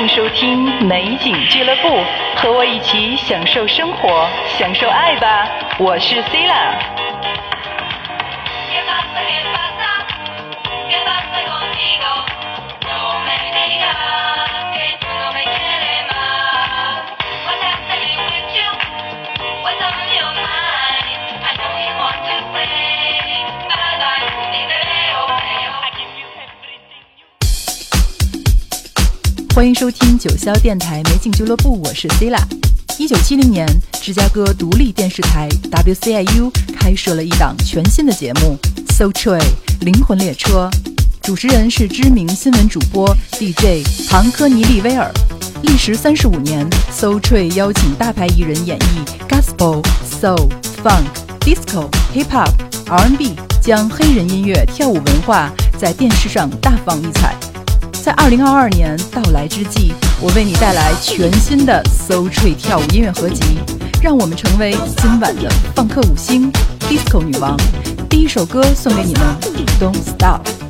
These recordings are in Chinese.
迎收听美景俱乐部，和我一起享受生活，享受爱吧！我是 c 欢迎收听九霄电台美景俱乐部，我是 c i l a 一九七零年，芝加哥独立电视台 WCIU 开设了一档全新的节目《So Train 灵魂列车》，主持人是知名新闻主播 DJ 唐科尼利威尔。历时三十五年，So Train 邀请大牌艺人演绎 Gospel、Soul、Funk、Disco、Hip Hop、R&B，将黑人音乐跳舞文化在电视上大放异彩。在二零二二年到来之际，我为你带来全新的 So Tree 跳舞音乐合集，让我们成为今晚的放克五星 Disco 女王。第一首歌送给你们，Don't Stop。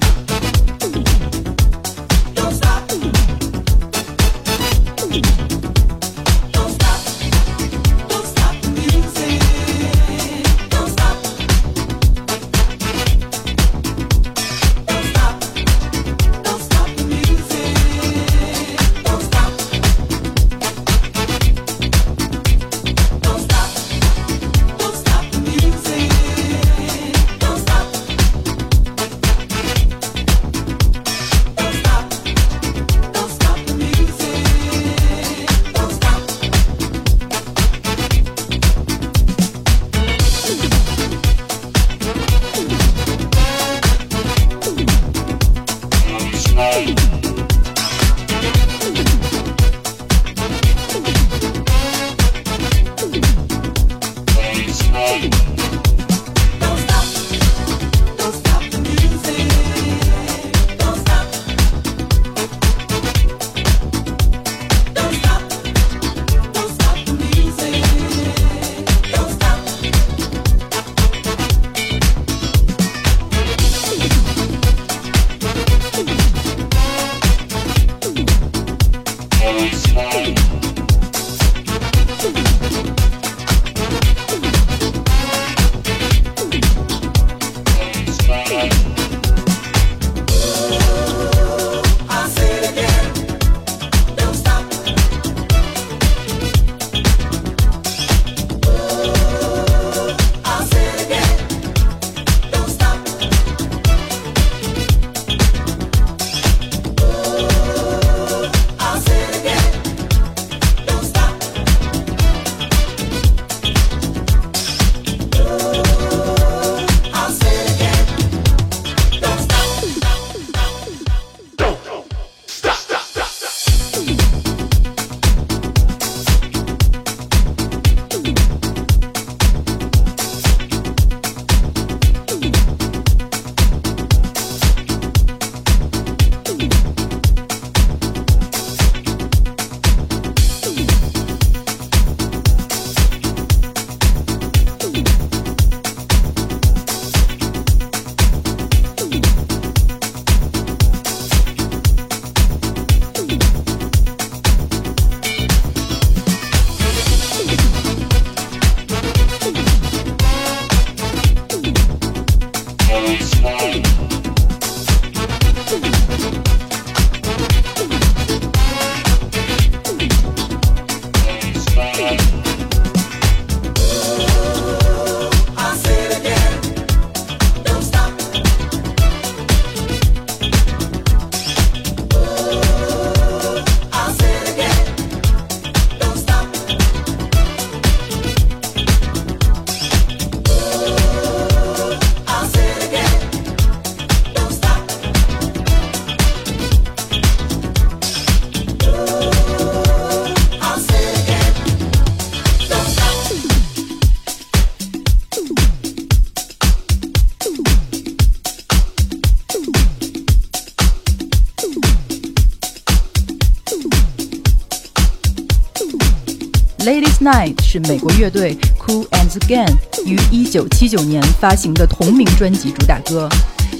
Ladies' Night 是美国乐队 Cool and Gang 于1979年发行的同名专辑主打歌。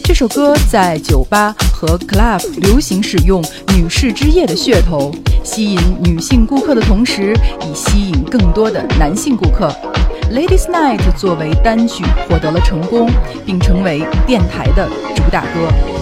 这首歌在酒吧。和 Club 流行使用“女士之夜”的噱头，吸引女性顾客的同时，以吸引更多的男性顾客。Ladies Night 作为单曲获得了成功，并成为电台的主打歌。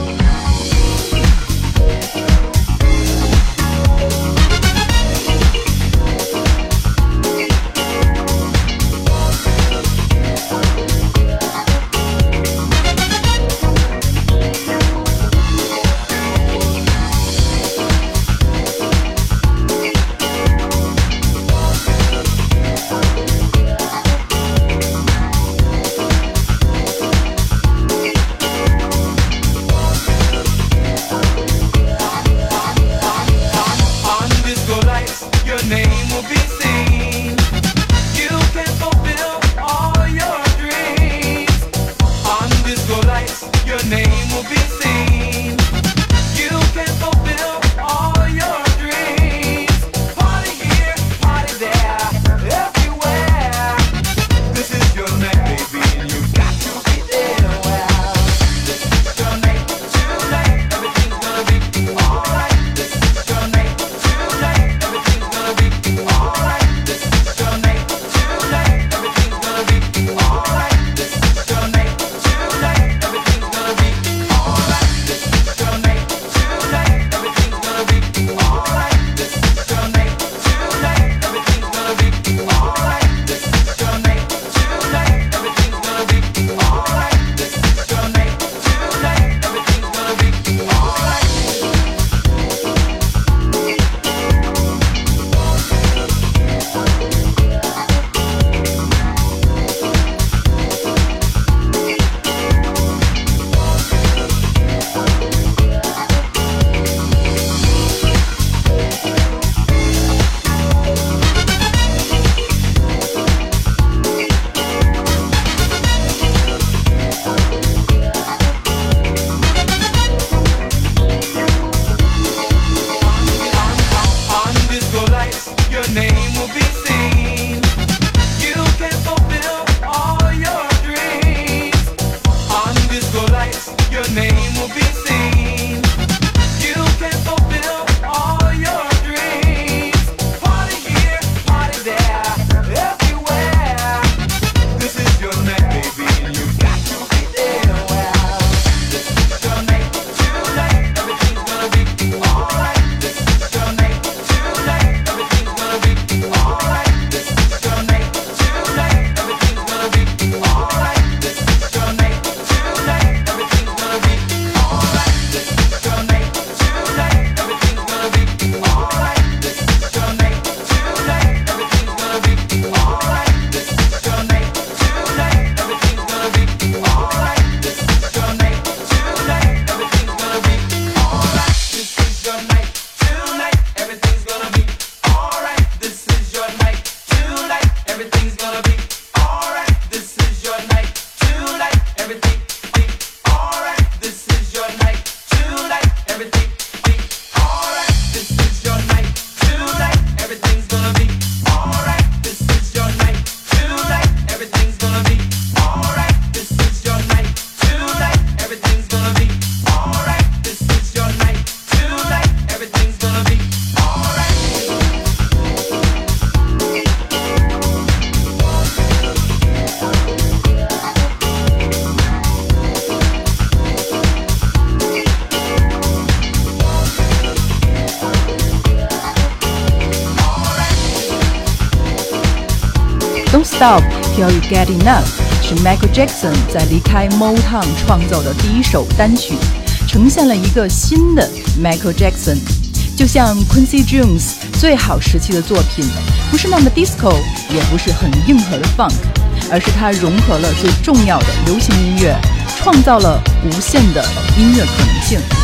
Get enough 是 Michael Jackson 在离开 Motown 创造的第一首单曲，呈现了一个新的 Michael Jackson。就像 Quincy Jones 最好时期的作品，不是那么 disco，也不是很硬核的 funk，而是它融合了最重要的流行音乐，创造了无限的音乐可能性。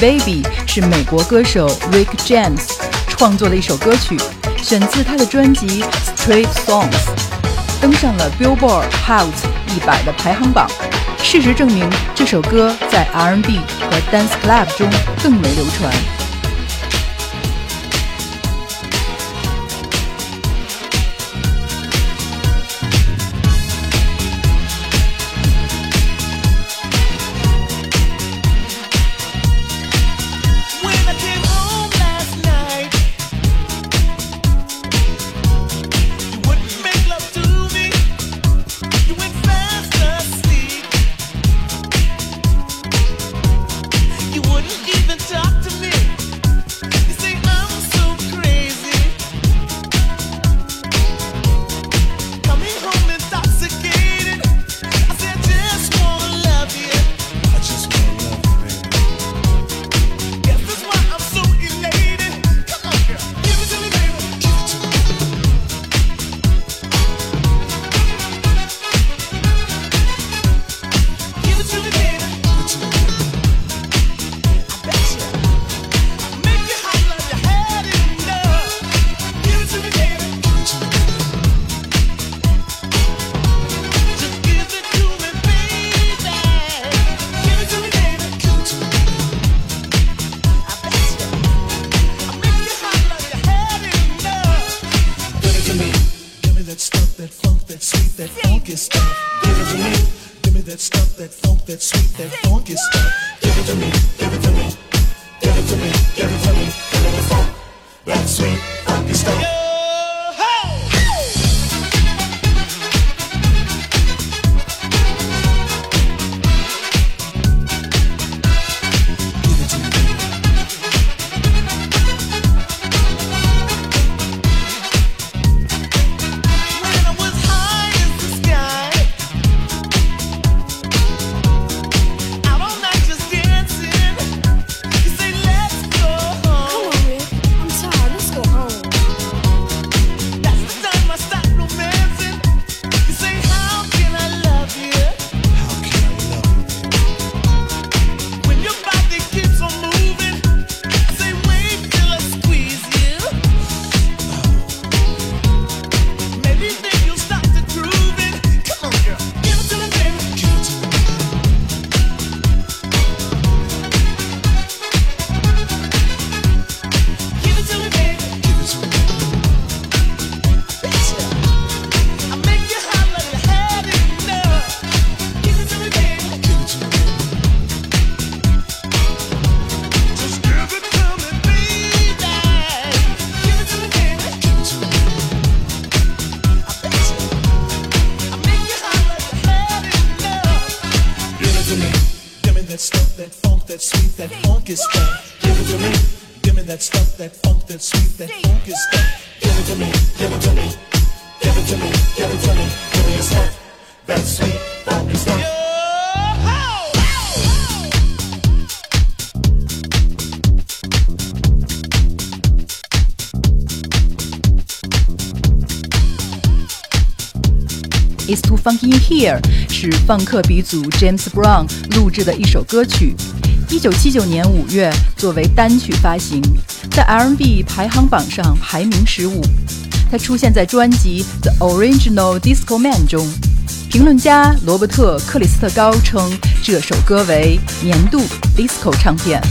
Baby 是美国歌手 Rick James 创作的一首歌曲，选自他的专辑 Straight Songs，登上了 Billboard Hot 一百的排行榜。事实证明，这首歌在 R&B 和 Dance Club 中更为流传。是放克鼻祖 James Brown 录制的一首歌曲，一九七九年五月作为单曲发行，在 R&B 排行榜上排名十五。它出现在专辑《The Original Disco Man》中。评论家罗伯特·克里斯特高称这首歌为年度 disco 唱片。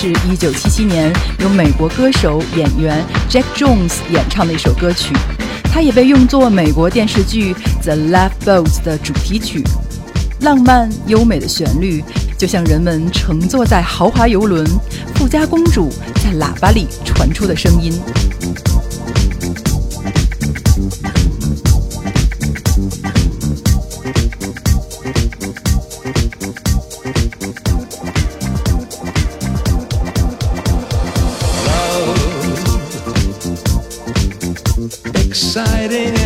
是一九七七年由美国歌手演员 Jack Jones 演唱的一首歌曲，它也被用作美国电视剧《The Lifeboat》的主题曲。浪漫优美的旋律，就像人们乘坐在豪华游轮，富家公主在喇叭里传出的声音。it in.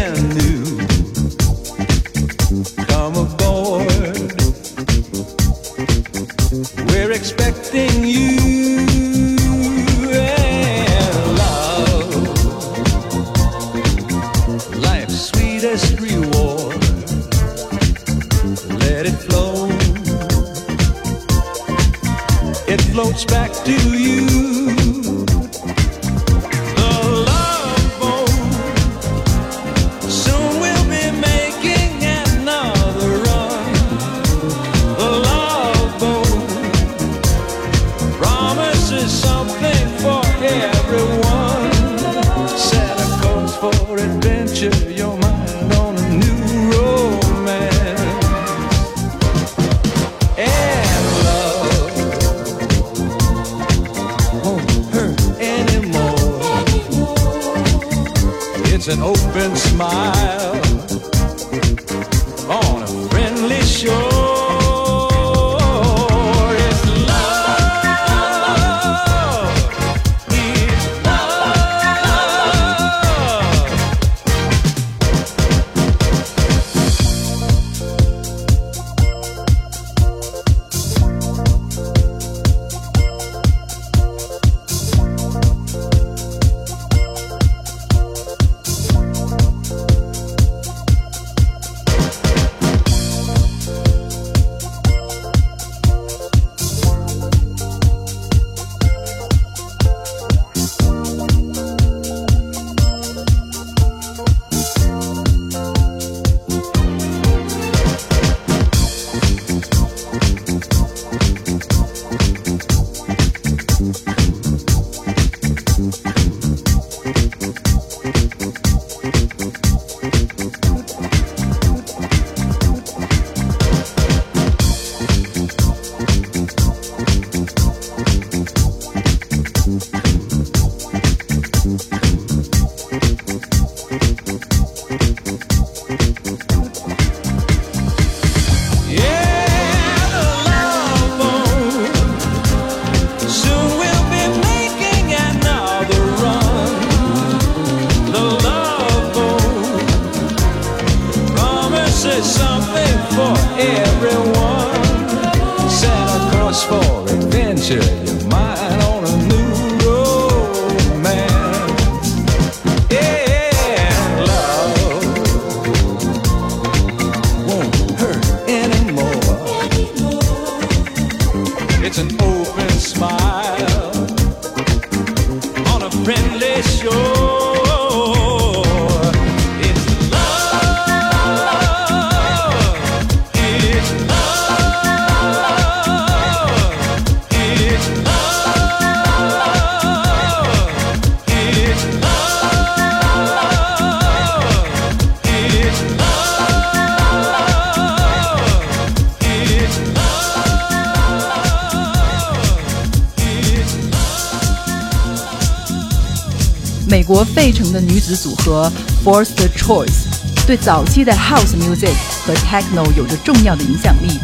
女子组合 Forced Choice 对早期的 House Music 和 Techno 有着重要的影响力，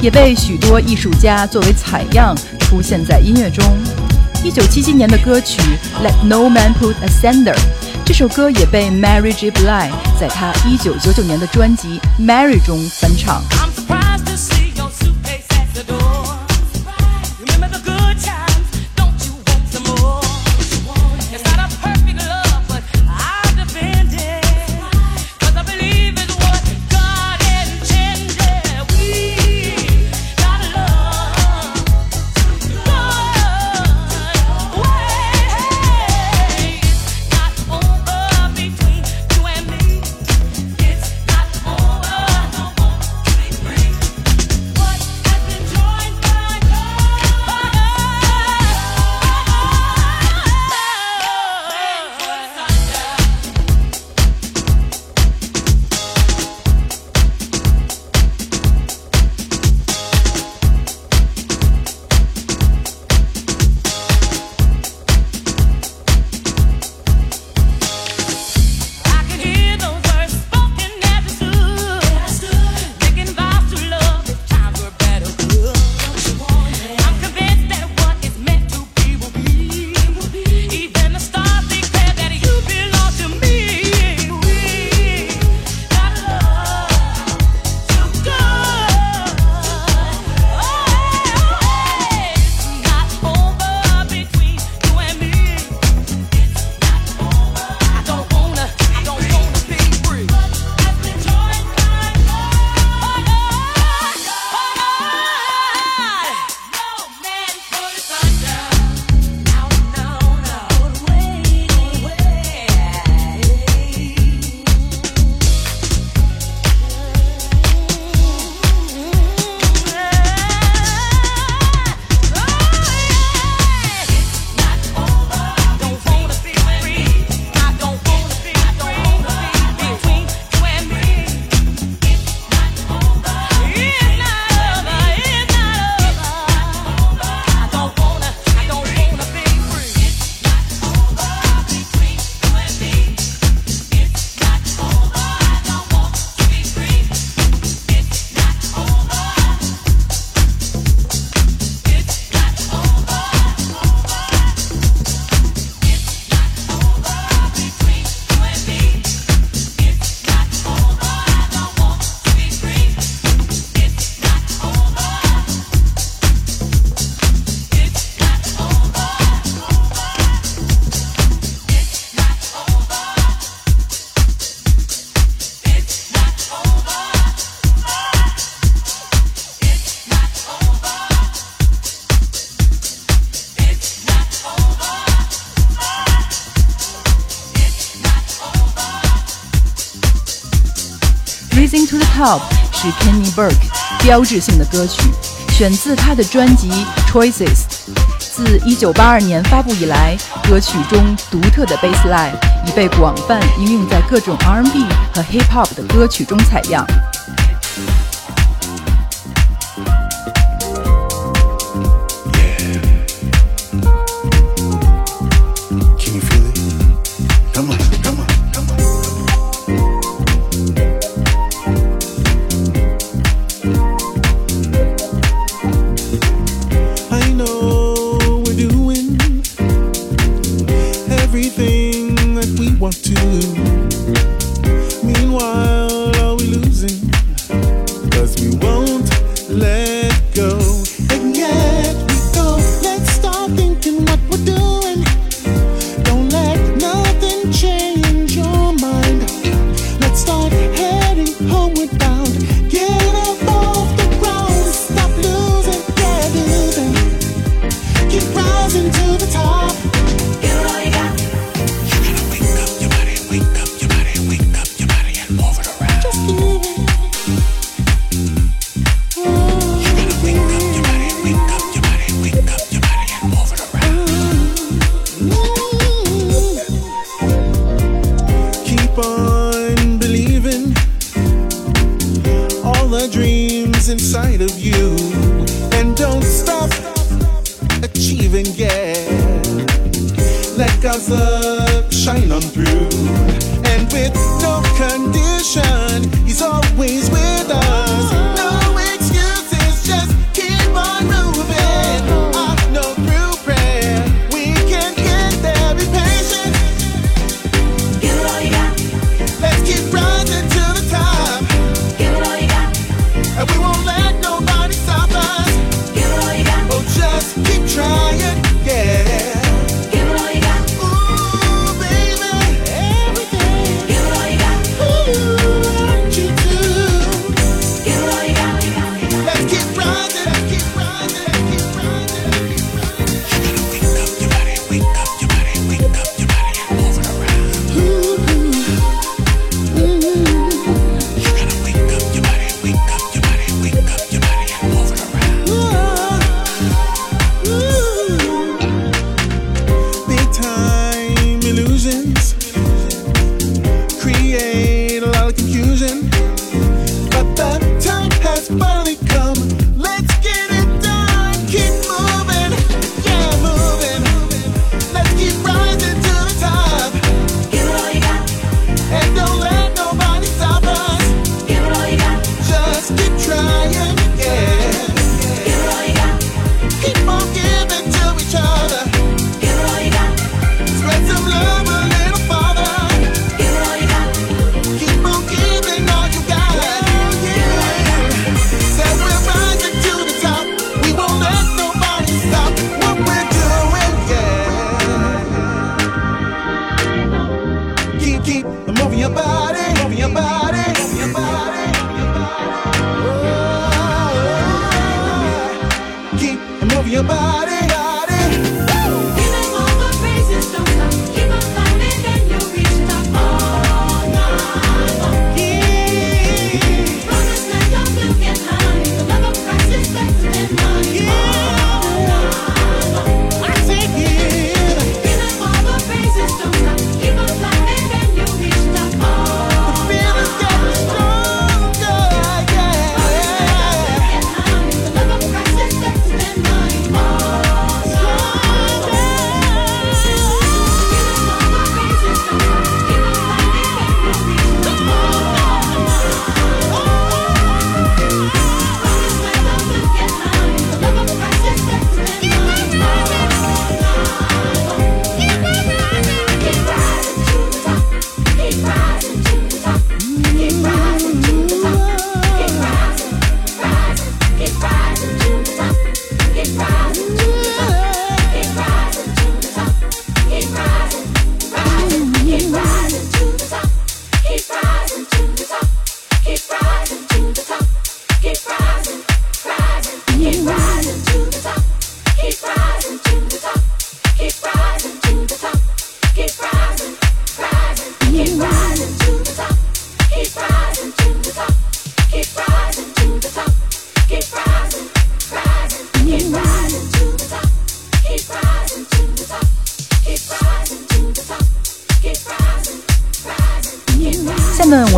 也被许多艺术家作为采样出现在音乐中。一九七七年的歌曲 Let No Man Put a Sander，这首歌也被 Mary J. Blige 在她一九九九年的专辑 Mary 中翻唱。Burke 标志性的歌曲，选自他的专辑 Choices。自1982年发布以来，歌曲中独特的 bass line 已被广泛应用在各种 R&B 和 Hip Hop 的歌曲中采样。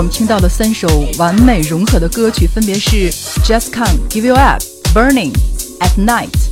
听到了三首完美融合的歌曲，分别是 Just Can't Give You Up、Burning、At Night。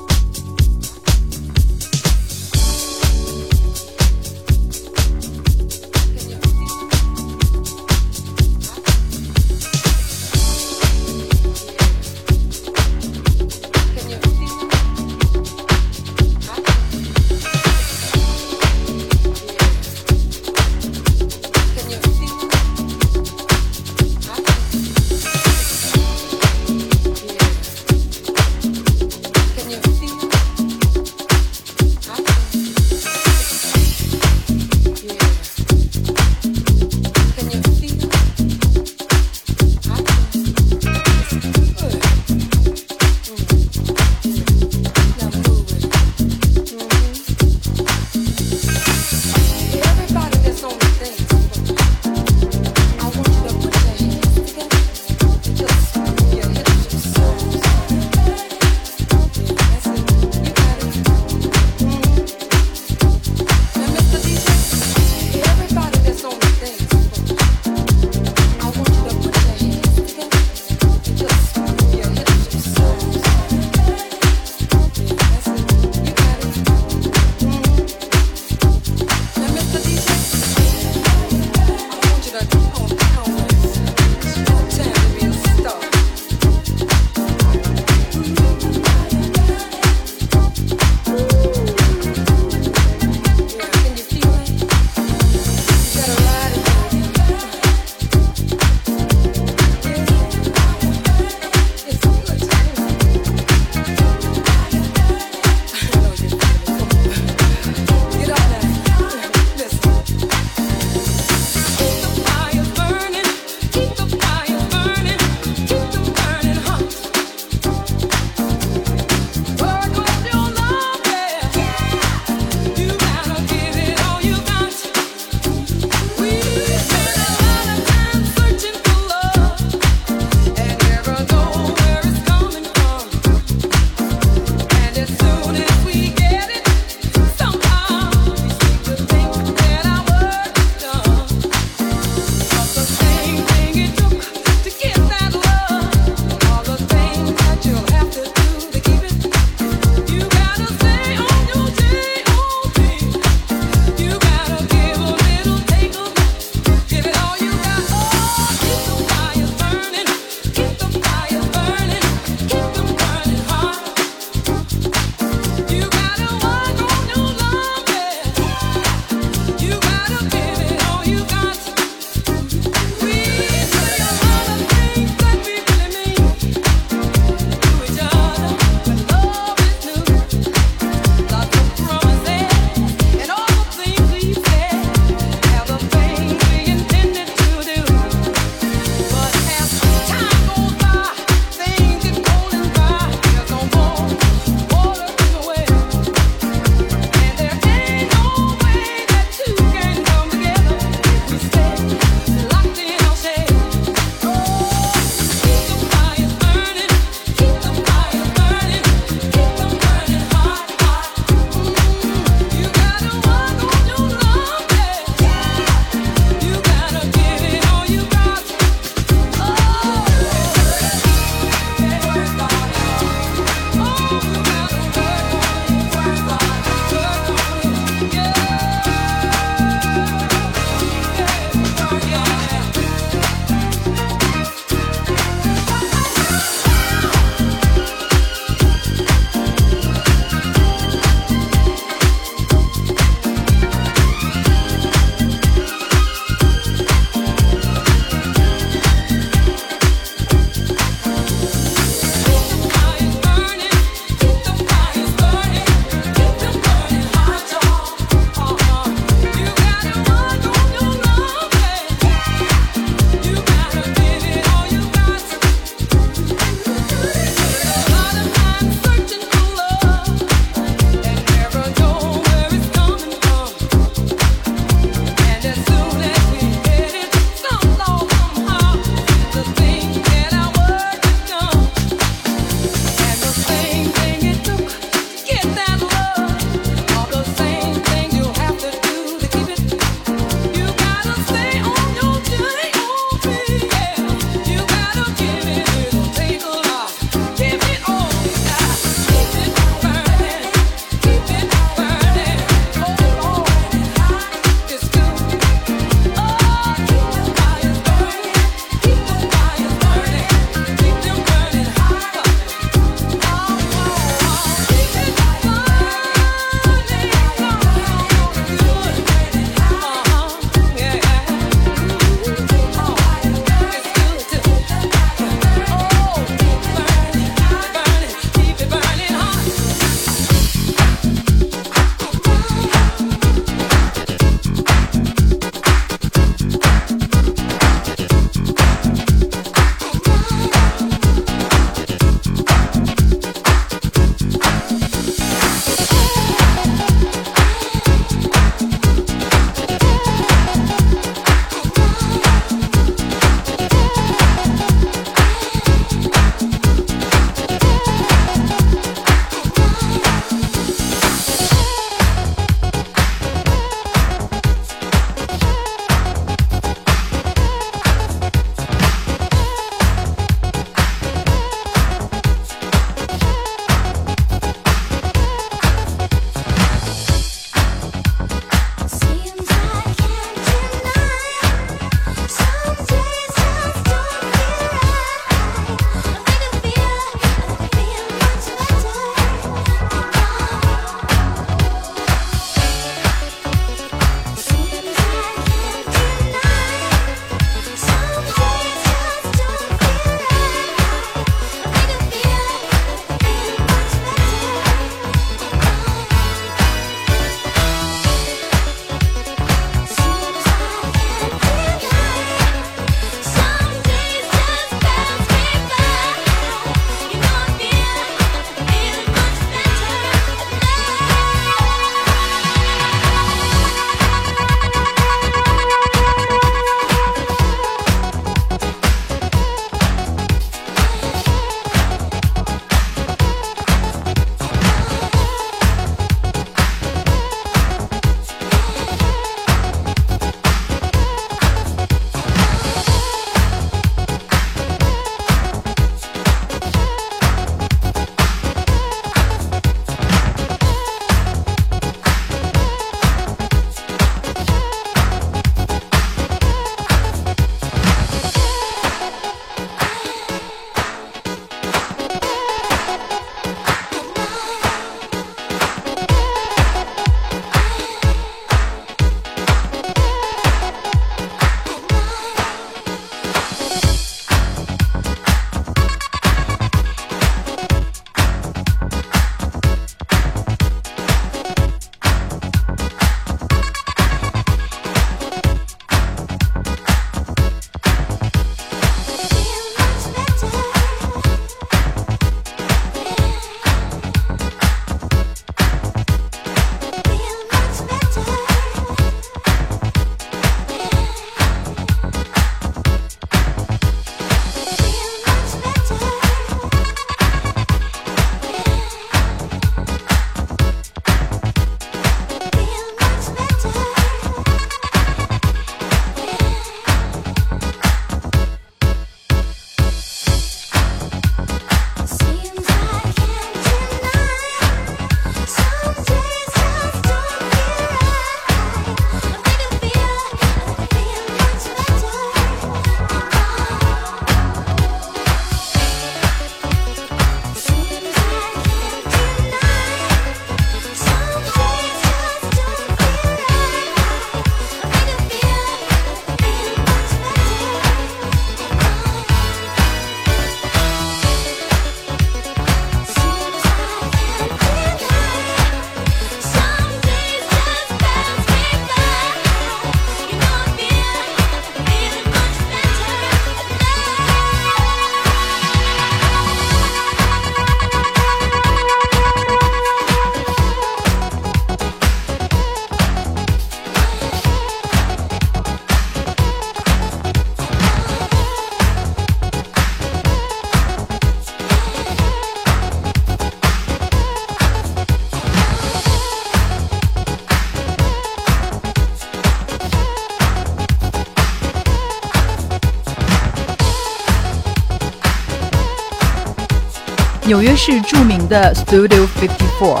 纽约市著名的 Studio Fifty Four。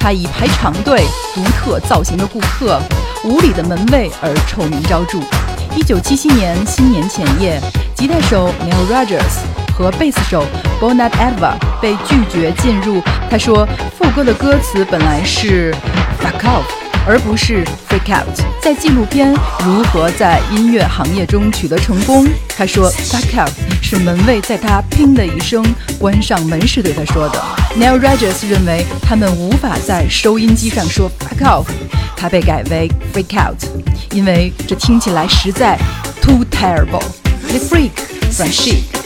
他以排长队、独特造型的顾客、无理的门卫而臭名昭著。一九七七年新年前夜，吉他手 Neil Rogers 和贝斯手 Bonad Edva 被拒绝进入。他说，副歌的歌词本来是 “fuck off”，而不是 “freak out”。在纪录片《如何在音乐行业中取得成功》，他说 “fuck out” 是门卫在他“砰”的一声关上门时对他说的。Neil Rogers 认为他们无法在收音机上说 “fuck off”，他被改为 “freak out”，因为这听起来实在 too terrible。The freak from chic。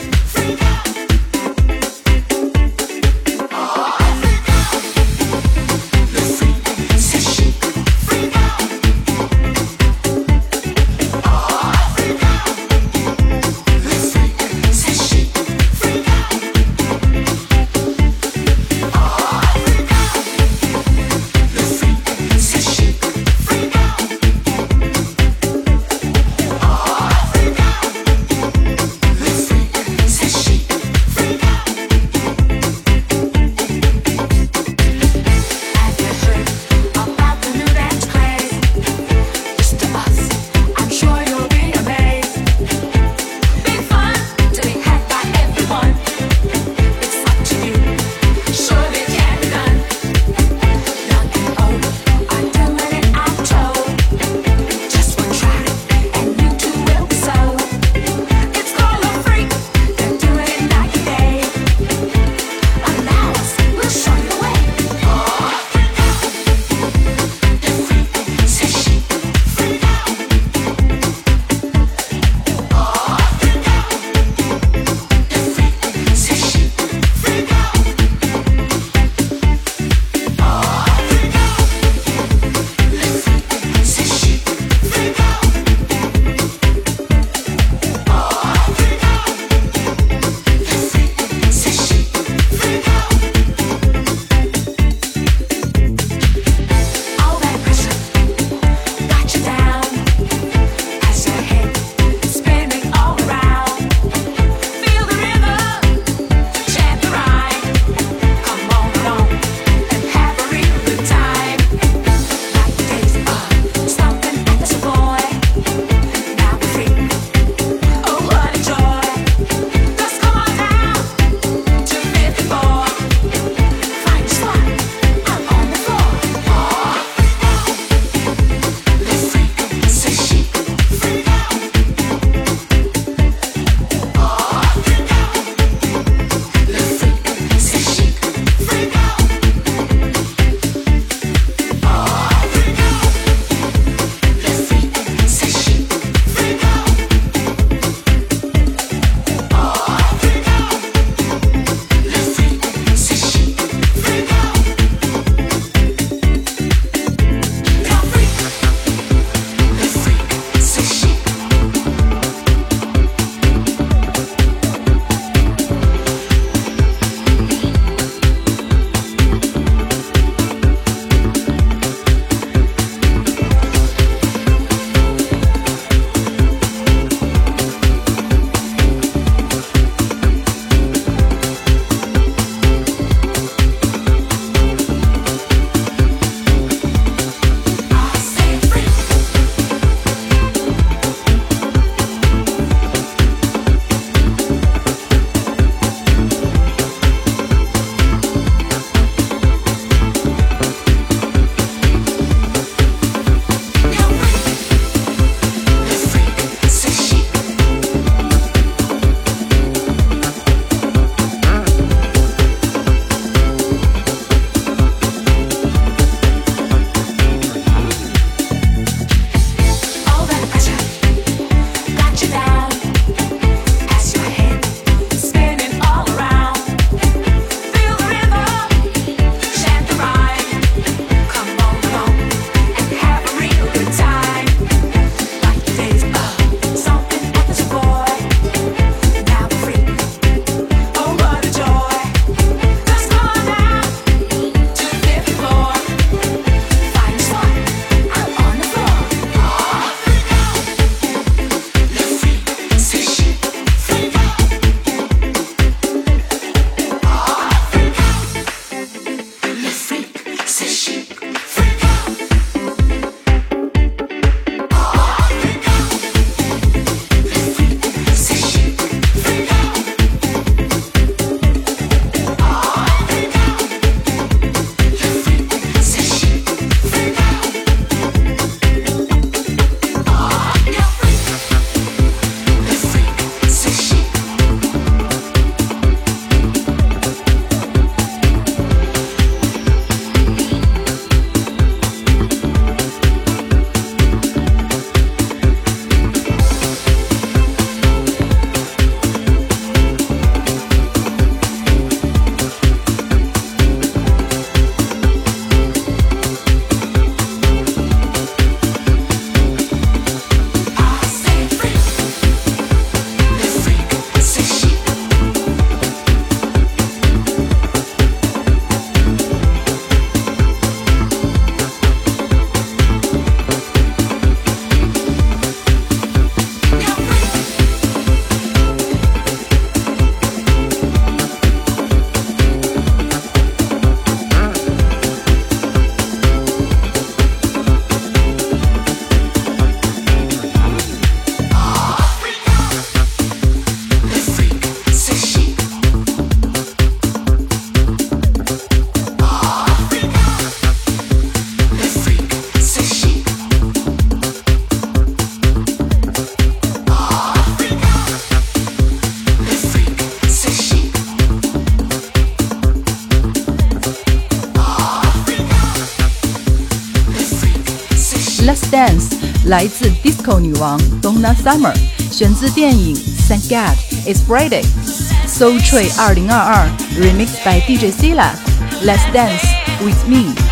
Let's Dance 来自 Disco 女王 Donna Summer，选自电影 Thank God It's Friday。Soul Train 2022 Remix by DJ Sila。Let's Dance with Me。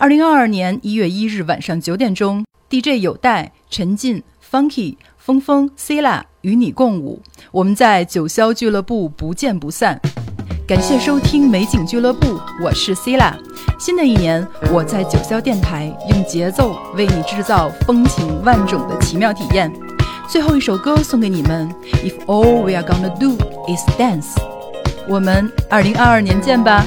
二零二二年一月一日晚上九点钟，DJ 有待、陈进、Funky、峰峰、c l a 与你共舞，我们在九霄俱乐部不见不散。感谢收听美景俱乐部，我是 c l a 新的一年，我在九霄电台用节奏为你制造风情万种的奇妙体验。最后一首歌送给你们，If all we are gonna do is dance，我们二零二二年见吧。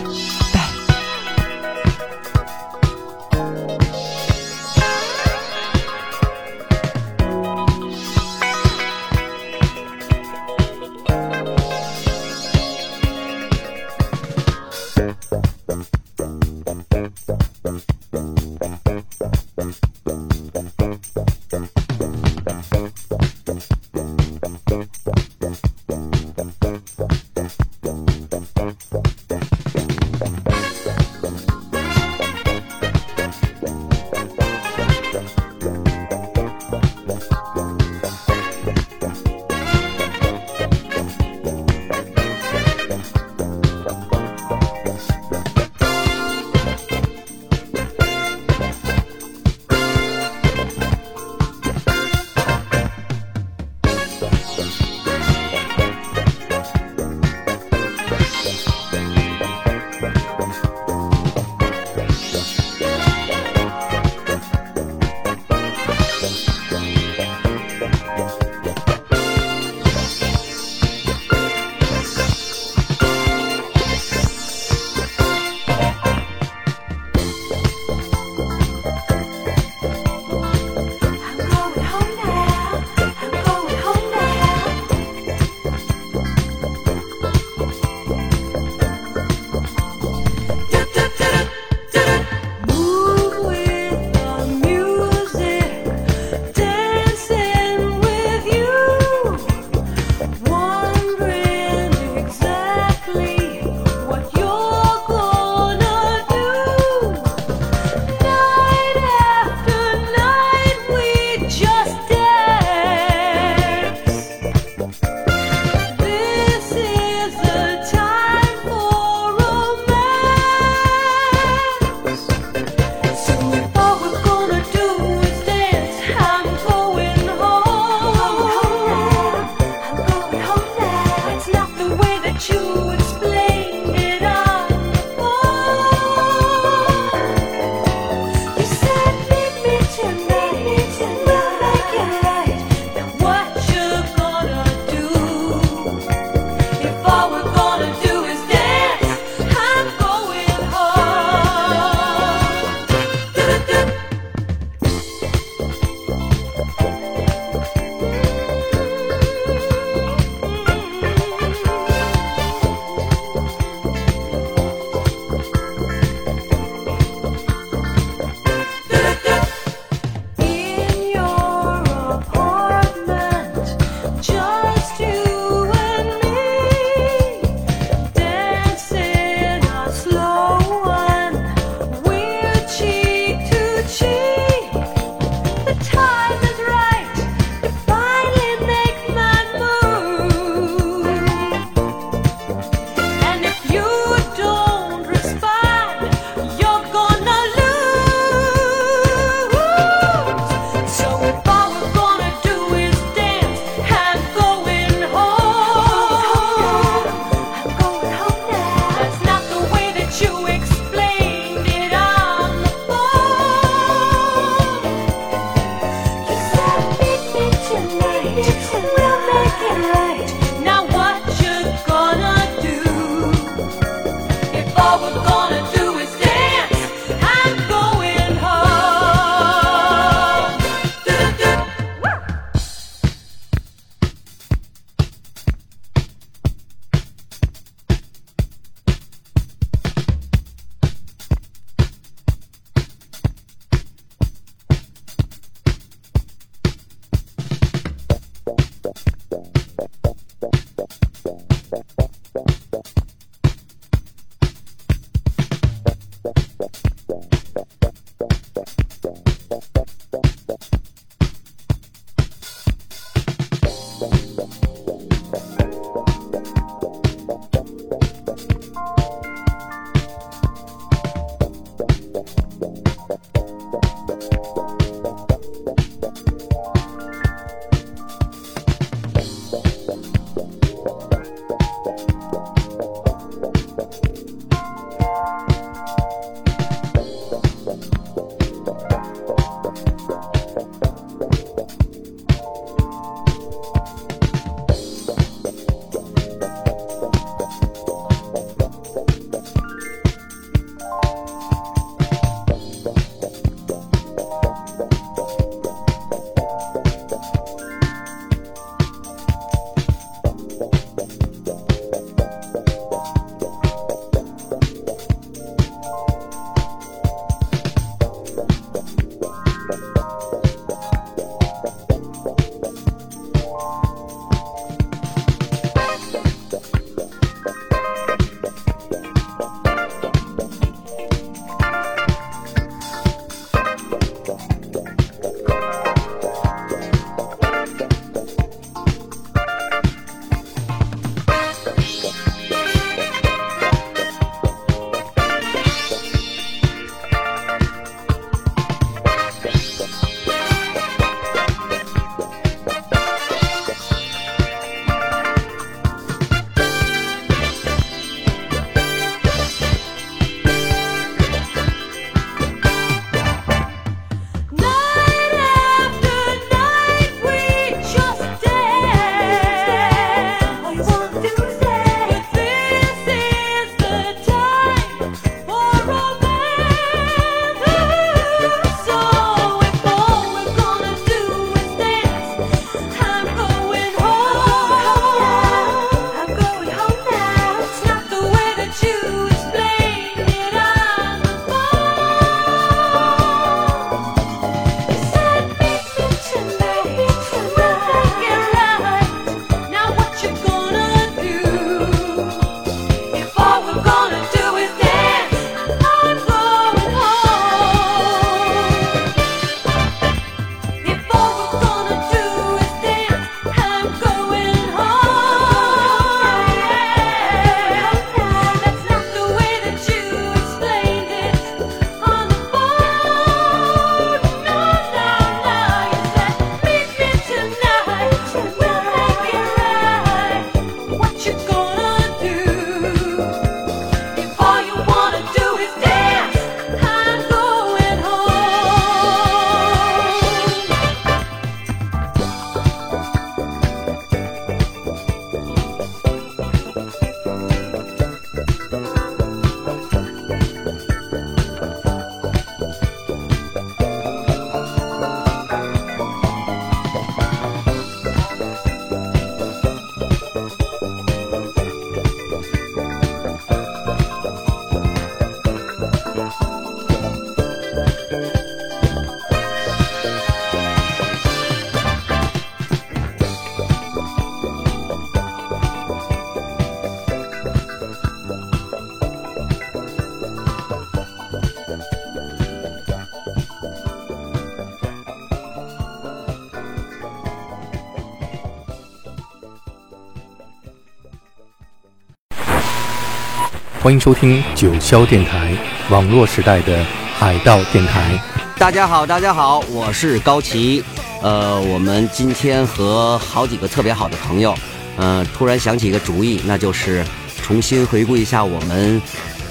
欢迎收听九霄电台，网络时代的海盗电台。大家好，大家好，我是高奇。呃，我们今天和好几个特别好的朋友，呃，突然想起一个主意，那就是重新回顾一下我们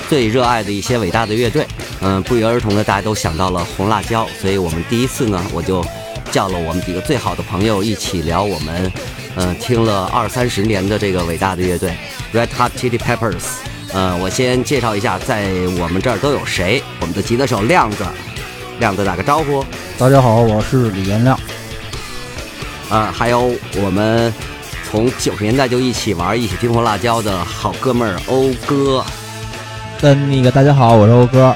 最热爱的一些伟大的乐队。嗯，不约而同的，大家都想到了红辣椒，所以我们第一次呢，我就叫了我们几个最好的朋友一起聊我们，嗯，听了二三十年的这个伟大的乐队 Red Hot Chili Peppers。呃，我先介绍一下，在我们这儿都有谁？我们的吉他手亮子，亮子打个招呼。大家好，我是李延亮。啊，还有我们从九十年代就一起玩、一起听红辣椒的好哥们儿欧哥。跟那个大家好，我是欧哥。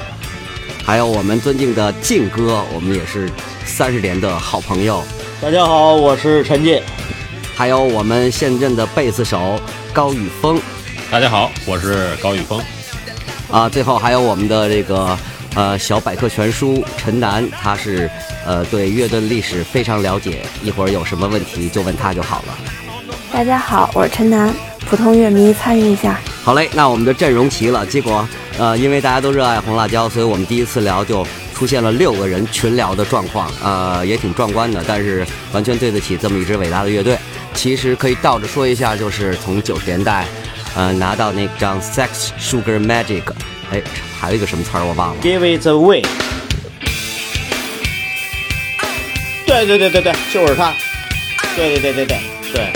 还有我们尊敬的靖哥，我们也是三十年的好朋友。大家好，我是陈进。还有我们现任的贝斯手高宇峰。大家好，我是高宇峰。啊，最后还有我们的这个呃小百科全书陈楠，他是呃对乐队历史非常了解，一会儿有什么问题就问他就好了。大家好，我是陈楠，普通乐迷参与一下。好嘞，那我们的阵容齐了，结果呃因为大家都热爱红辣椒，所以我们第一次聊就出现了六个人群聊的状况，呃也挺壮观的，但是完全对得起这么一支伟大的乐队。其实可以倒着说一下，就是从九十年代。呃，拿到那张《Sex Sugar Magic》，哎，还有一个什么词儿我忘了。Give it away。对对对对对，就是他。对对对对对对。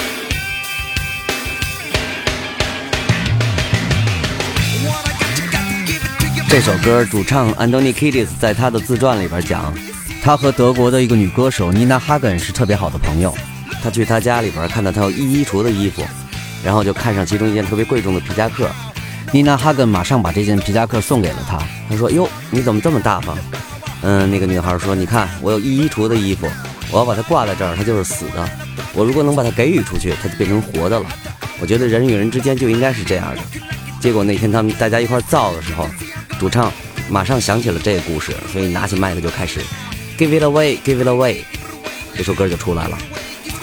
这首歌主唱 Anthony Kiedis 在他的自传里边讲，他和德国的一个女歌手 Nina Hagen 是特别好的朋友。他去他家里边看到他有一衣橱的衣服。然后就看上其中一件特别贵重的皮夹克，妮娜哈根马上把这件皮夹克送给了他。他说：“哟，你怎么这么大方？”嗯，那个女孩说：“你看，我有一衣橱的衣服，我要把它挂在这儿，它就是死的。我如果能把它给予出去，它就变成活的了。我觉得人与人之间就应该是这样的。”结果那天他们大家一块造的时候，主唱马上想起了这个故事，所以拿起麦克就开始 “Give it away, give it away”，这首歌就出来了。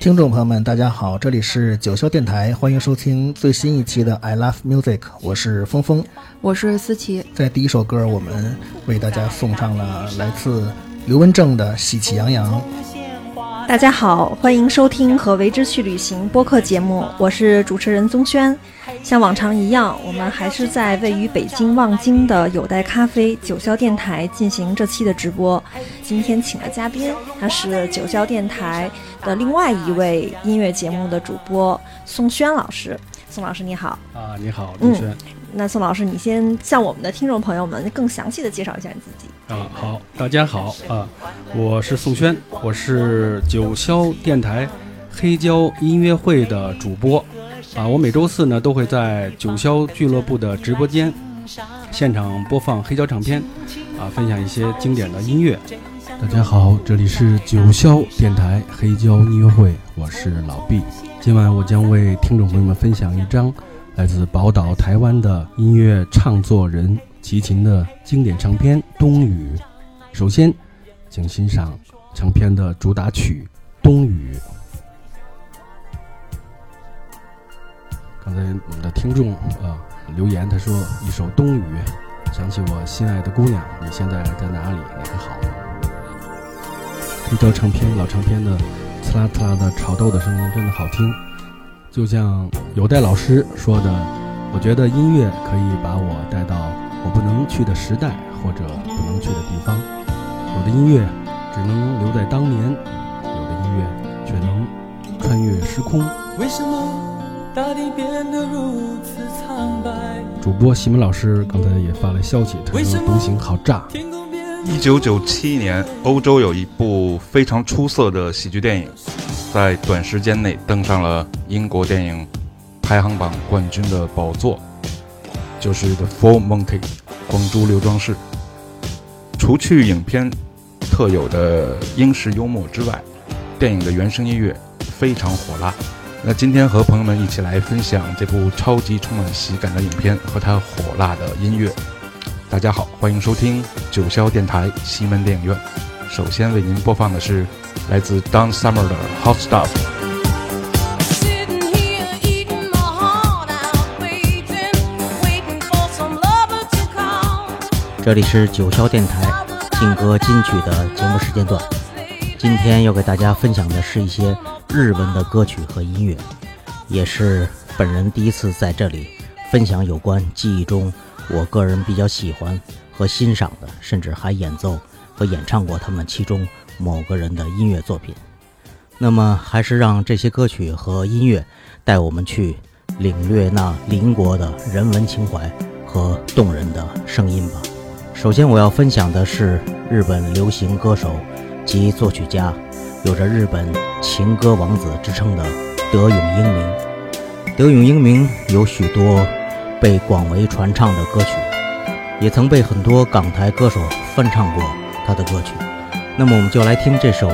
听众朋友们，大家好，这里是九霄电台，欢迎收听最新一期的《I Love Music》，我是峰峰，我是思琪。在第一首歌，我们为大家送上了来自刘文正的《喜气洋洋》。大家好，欢迎收听和为之去旅行播客节目，我是主持人宗轩。像往常一样，我们还是在位于北京望京的有待咖啡九霄电台进行这期的直播。今天请了嘉宾，他是九霄电台的另外一位音乐节目的主播宋轩老师。宋老师你好啊，你好，宗轩。那宋老师，你先向我们的听众朋友们更详细的介绍一下你自己。啊，好，大家好啊，我是宋轩，我是九霄电台黑胶音乐会的主播啊，我每周四呢都会在九霄俱乐部的直播间现场播放黑胶唱片啊，分享一些经典的音乐。大家好，这里是九霄电台黑胶音乐会，我是老毕，今晚我将为听众朋友们分享一张来自宝岛台湾的音乐唱作人。齐秦的经典唱片《冬雨》，首先，请欣赏唱片的主打曲《冬雨》。刚才我们的听众啊留言，他说一首《冬雨》，想起我心爱的姑娘，你现在在哪里？你还好吗？黑胶唱片老唱片的刺啦刺啦的炒豆的声音真的好听，就像有代老师说的，我觉得音乐可以把我带到。我不能去的时代，或者不能去的地方，有的音乐只能留在当年，有的音乐却能穿越时空。为什么大地变得如此苍白？主播西门老师刚才也发来消息，他说独行好炸。一九九七年，欧洲有一部非常出色的喜剧电影，在短时间内登上了英国电影排行榜冠军的宝座。就是 The Four Monkey 光珠刘装饰。除去影片特有的英式幽默之外，电影的原声音乐非常火辣。那今天和朋友们一起来分享这部超级充满喜感的影片和它火辣的音乐。大家好，欢迎收听九霄电台西门电影院。首先为您播放的是来自 Don Summer 的 Hot Stuff。这里是九霄电台劲歌金曲的节目时间段。今天要给大家分享的是一些日文的歌曲和音乐，也是本人第一次在这里分享有关记忆中我个人比较喜欢和欣赏的，甚至还演奏和演唱过他们其中某个人的音乐作品。那么，还是让这些歌曲和音乐带我们去领略那邻国的人文情怀和动人的声音吧。首先，我要分享的是日本流行歌手及作曲家，有着日本情歌王子之称的德永英明。德永英明有许多被广为传唱的歌曲，也曾被很多港台歌手翻唱过他的歌曲。那么，我们就来听这首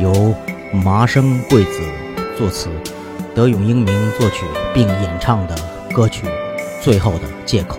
由麻生贵子作词、德永英明作曲并演唱的歌曲《最后的借口》。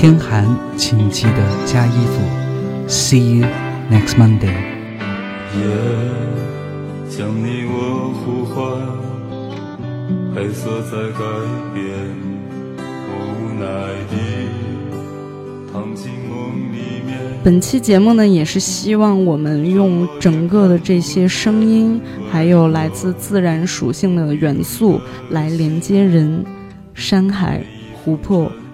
天寒，请记得加衣服。See you next Monday。夜将你我呼唤，黑色在改变，无奈地躺进梦里面。本期节目呢，也是希望我们用整个的这些声音，还有来自自然属性的元素，来连接人、山海、湖泊。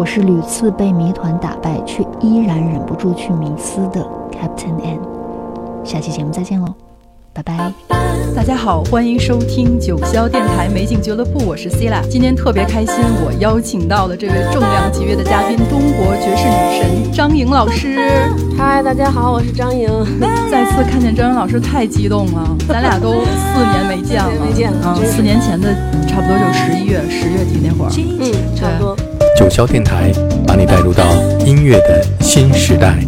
我是屡次被谜团打败，却依然忍不住去迷思的 Captain N。下期节目再见喽，拜拜。大家好，欢迎收听九霄电台美景俱乐部，我是 c i l a 今天特别开心，我邀请到了这位重量级别的嘉宾，中国爵士女神张莹老师。嗨，大家好，我是张莹。再次看见张莹老师，太激动了，咱俩都四年没见了，没见了。嗯，四年前的差不多就是十一月、十月底那会儿。嗯，差不多。九霄电台把你带入到音乐的新时代。